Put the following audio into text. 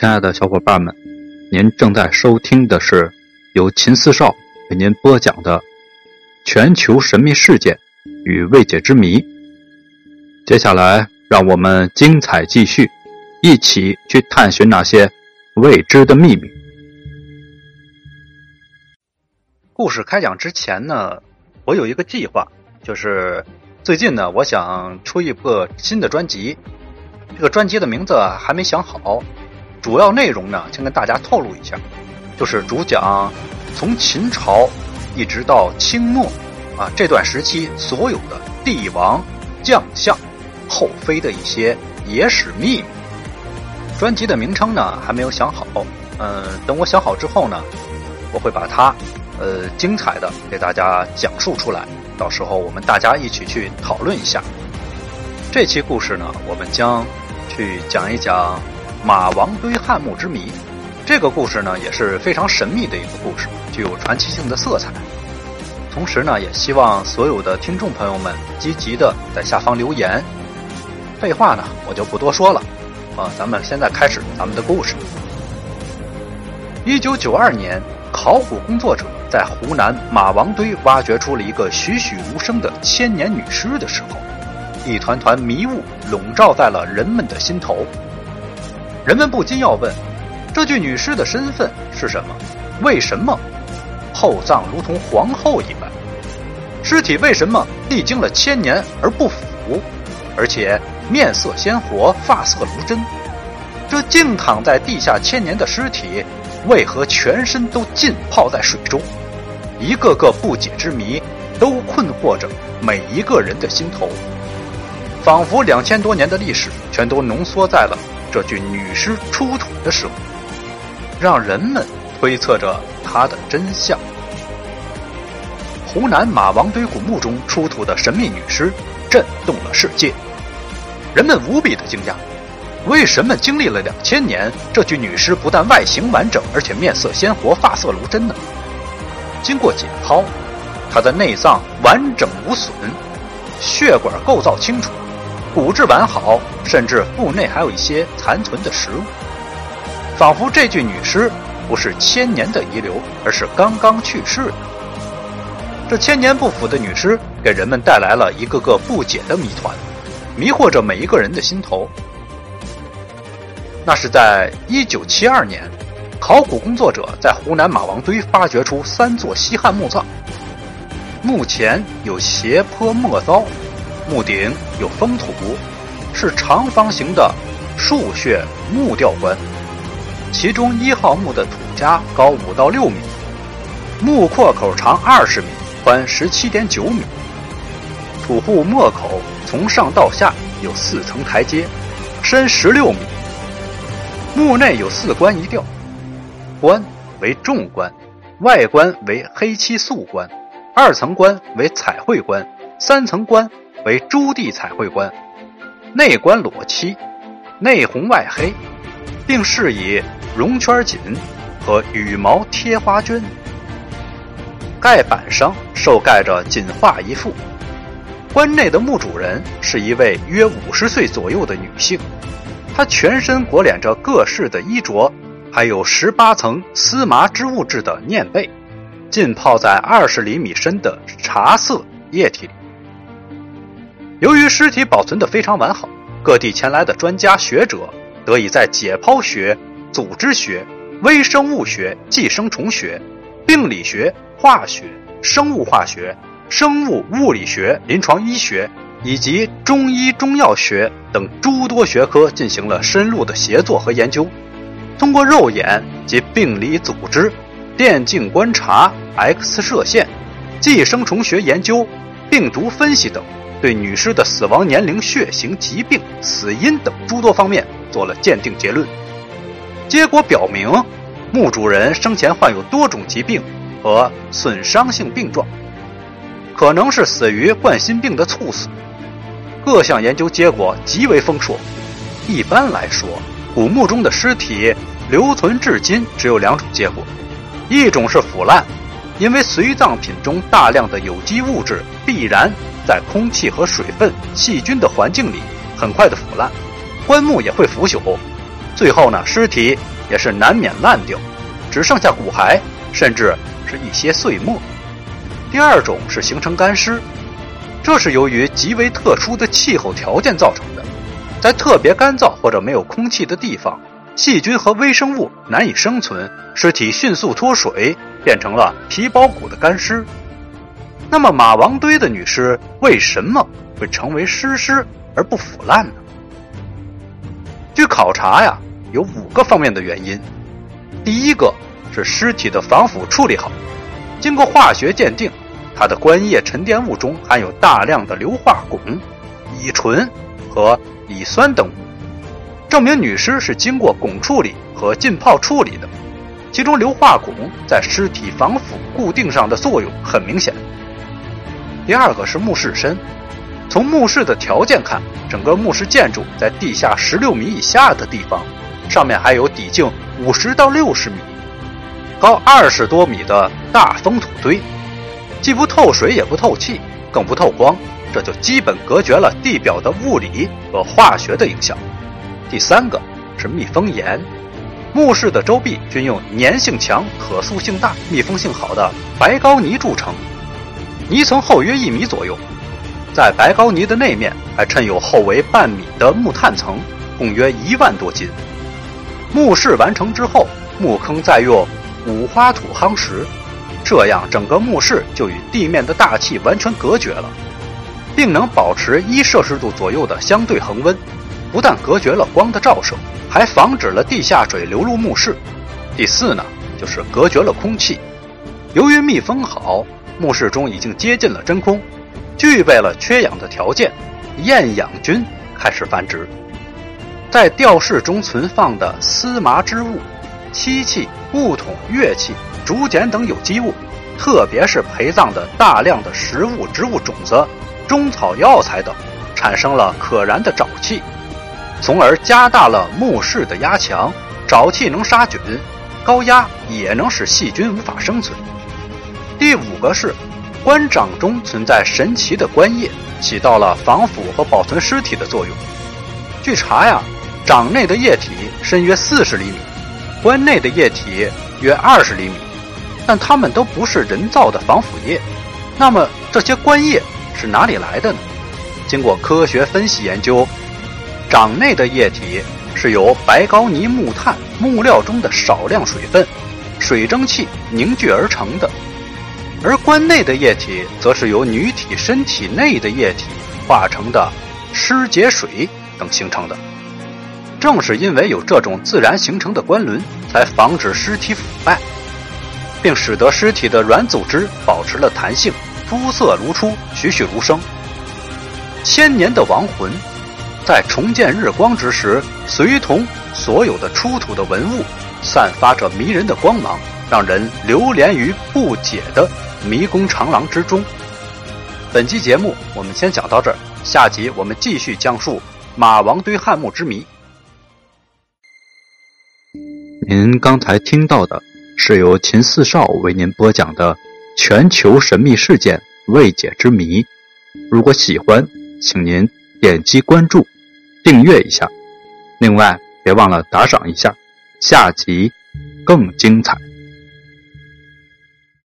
亲爱的小伙伴们，您正在收听的是由秦四少为您播讲的《全球神秘事件与未解之谜》。接下来，让我们精彩继续，一起去探寻那些未知的秘密。故事开讲之前呢，我有一个计划，就是最近呢，我想出一个新的专辑。这个专辑的名字还没想好，主要内容呢，先跟大家透露一下，就是主讲从秦朝一直到清末啊这段时期所有的帝王将相后妃的一些野史秘密。专辑的名称呢还没有想好，嗯，等我想好之后呢，我会把它呃精彩的给大家讲述出来，到时候我们大家一起去讨论一下。这期故事呢，我们将。去讲一讲马王堆汉墓之谜，这个故事呢也是非常神秘的一个故事，具有传奇性的色彩。同时呢，也希望所有的听众朋友们积极的在下方留言。废话呢，我就不多说了，啊，咱们现在开始咱们的故事。一九九二年，考古工作者在湖南马王堆挖掘出了一个栩栩如生的千年女尸的时候。一团团迷雾笼罩在了人们的心头，人们不禁要问：这具女尸的身份是什么？为什么厚葬如同皇后一般？尸体为什么历经了千年而不腐，而且面色鲜活、发色如真？这静躺在地下千年的尸体，为何全身都浸泡在水中？一个个不解之谜，都困惑着每一个人的心头。仿佛两千多年的历史全都浓缩在了这具女尸出土的时候，让人们推测着它的真相。湖南马王堆古墓中出土的神秘女尸震动了世界，人们无比的惊讶：为什么经历了两千年，这具女尸不但外形完整，而且面色鲜活、发色如真呢？经过解剖，她的内脏完整无损，血管构造清楚。骨质完好，甚至腹内还有一些残存的食物，仿佛这具女尸不是千年的遗留，而是刚刚去世的。这千年不腐的女尸给人们带来了一个个不解的谜团，迷惑着每一个人的心头。那是在一九七二年，考古工作者在湖南马王堆发掘出三座西汉墓葬，墓前有斜坡莫糟。墓顶有封土，是长方形的竖穴木吊棺。其中一号墓的土家高五到六米，墓廓口长二十米，宽十七点九米。土户墓口从上到下有四层台阶，深十六米。墓内有四棺一吊，棺为重棺，外棺为黑漆素棺，二层棺为彩绘棺，三层棺。为朱地彩绘棺，内棺裸漆，内红外黑，并饰以绒圈锦和羽毛贴花绢。盖板上受盖着锦画一幅。棺内的墓主人是一位约五十岁左右的女性，她全身裹敛着各式的衣着，还有十八层丝麻织物制的念被，浸泡在二十厘米深的茶色液体里。由于尸体保存得非常完好，各地前来的专家学者得以在解剖学、组织学、微生物学、寄生虫学、病理学、化学、生物化学、生物物理学、临床医学以及中医中药学等诸多学科进行了深入的协作和研究。通过肉眼及病理组织、电镜观察、X 射线、寄生虫学研究、病毒分析等。对女尸的死亡年龄、血型、疾病、死因等诸多方面做了鉴定结论，结果表明，墓主人生前患有多种疾病和损伤性病状，可能是死于冠心病的猝死。各项研究结果极为丰硕。一般来说，古墓中的尸体留存至今只有两种结果：一种是腐烂，因为随葬品中大量的有机物质必然。在空气和水分、细菌的环境里，很快的腐烂，棺木也会腐朽。最后呢，尸体也是难免烂掉，只剩下骨骸，甚至是一些碎末。第二种是形成干尸，这是由于极为特殊的气候条件造成的，在特别干燥或者没有空气的地方，细菌和微生物难以生存，尸体迅速脱水，变成了皮包骨的干尸。那么马王堆的女尸为什么会成为尸尸而不腐烂呢？据考察呀，有五个方面的原因。第一个是尸体的防腐处理好，经过化学鉴定，它的棺液沉淀物中含有大量的硫化汞、乙醇和乙酸等物，证明女尸是经过汞处理和浸泡处理的。其中硫化汞在尸体防腐固定上的作用很明显。第二个是墓室深，从墓室的条件看，整个墓室建筑在地下十六米以下的地方，上面还有底径五十到六十米、高二十多米的大封土堆，既不透水也不透气，更不透光，这就基本隔绝了地表的物理和化学的影响。第三个是密封严，墓室的周壁均用粘性强、可塑性大、密封性好的白膏泥铸成。泥层厚约一米左右，在白膏泥的内面还衬有厚为半米的木炭层，共约一万多斤。墓室完成之后，墓坑再用五花土夯实，这样整个墓室就与地面的大气完全隔绝了，并能保持一摄氏度左右的相对恒温。不但隔绝了光的照射，还防止了地下水流入墓室。第四呢，就是隔绝了空气，由于密封好。墓室中已经接近了真空，具备了缺氧的条件，厌氧菌开始繁殖。在吊室中存放的丝麻织物、漆器、木桶、乐器、竹简等有机物，特别是陪葬的大量的食物、植物种子、中草药材等，产生了可燃的沼气，从而加大了墓室的压强。沼气能杀菌，高压也能使细菌无法生存。第五个是，棺掌中存在神奇的棺液，起到了防腐和保存尸体的作用。据查呀，掌内的液体深约四十厘米，棺内的液体约二十厘米，但它们都不是人造的防腐液。那么这些棺液是哪里来的呢？经过科学分析研究，掌内的液体是由白膏泥、木炭、木料中的少量水分、水蒸气凝聚而成的。而棺内的液体，则是由女体身体内的液体化成的尸结水等形成的。正是因为有这种自然形成的棺轮，才防止尸体腐败，并使得尸体的软组织保持了弹性，肤色如初，栩栩如生。千年的亡魂，在重见日光之时，随同所有的出土的文物，散发着迷人的光芒，让人流连于不解的。迷宫长廊之中。本期节目我们先讲到这儿，下集我们继续讲述马王堆汉墓之谜。您刚才听到的是由秦四少为您播讲的全球神秘事件未解之谜。如果喜欢，请您点击关注、订阅一下，另外别忘了打赏一下。下集更精彩。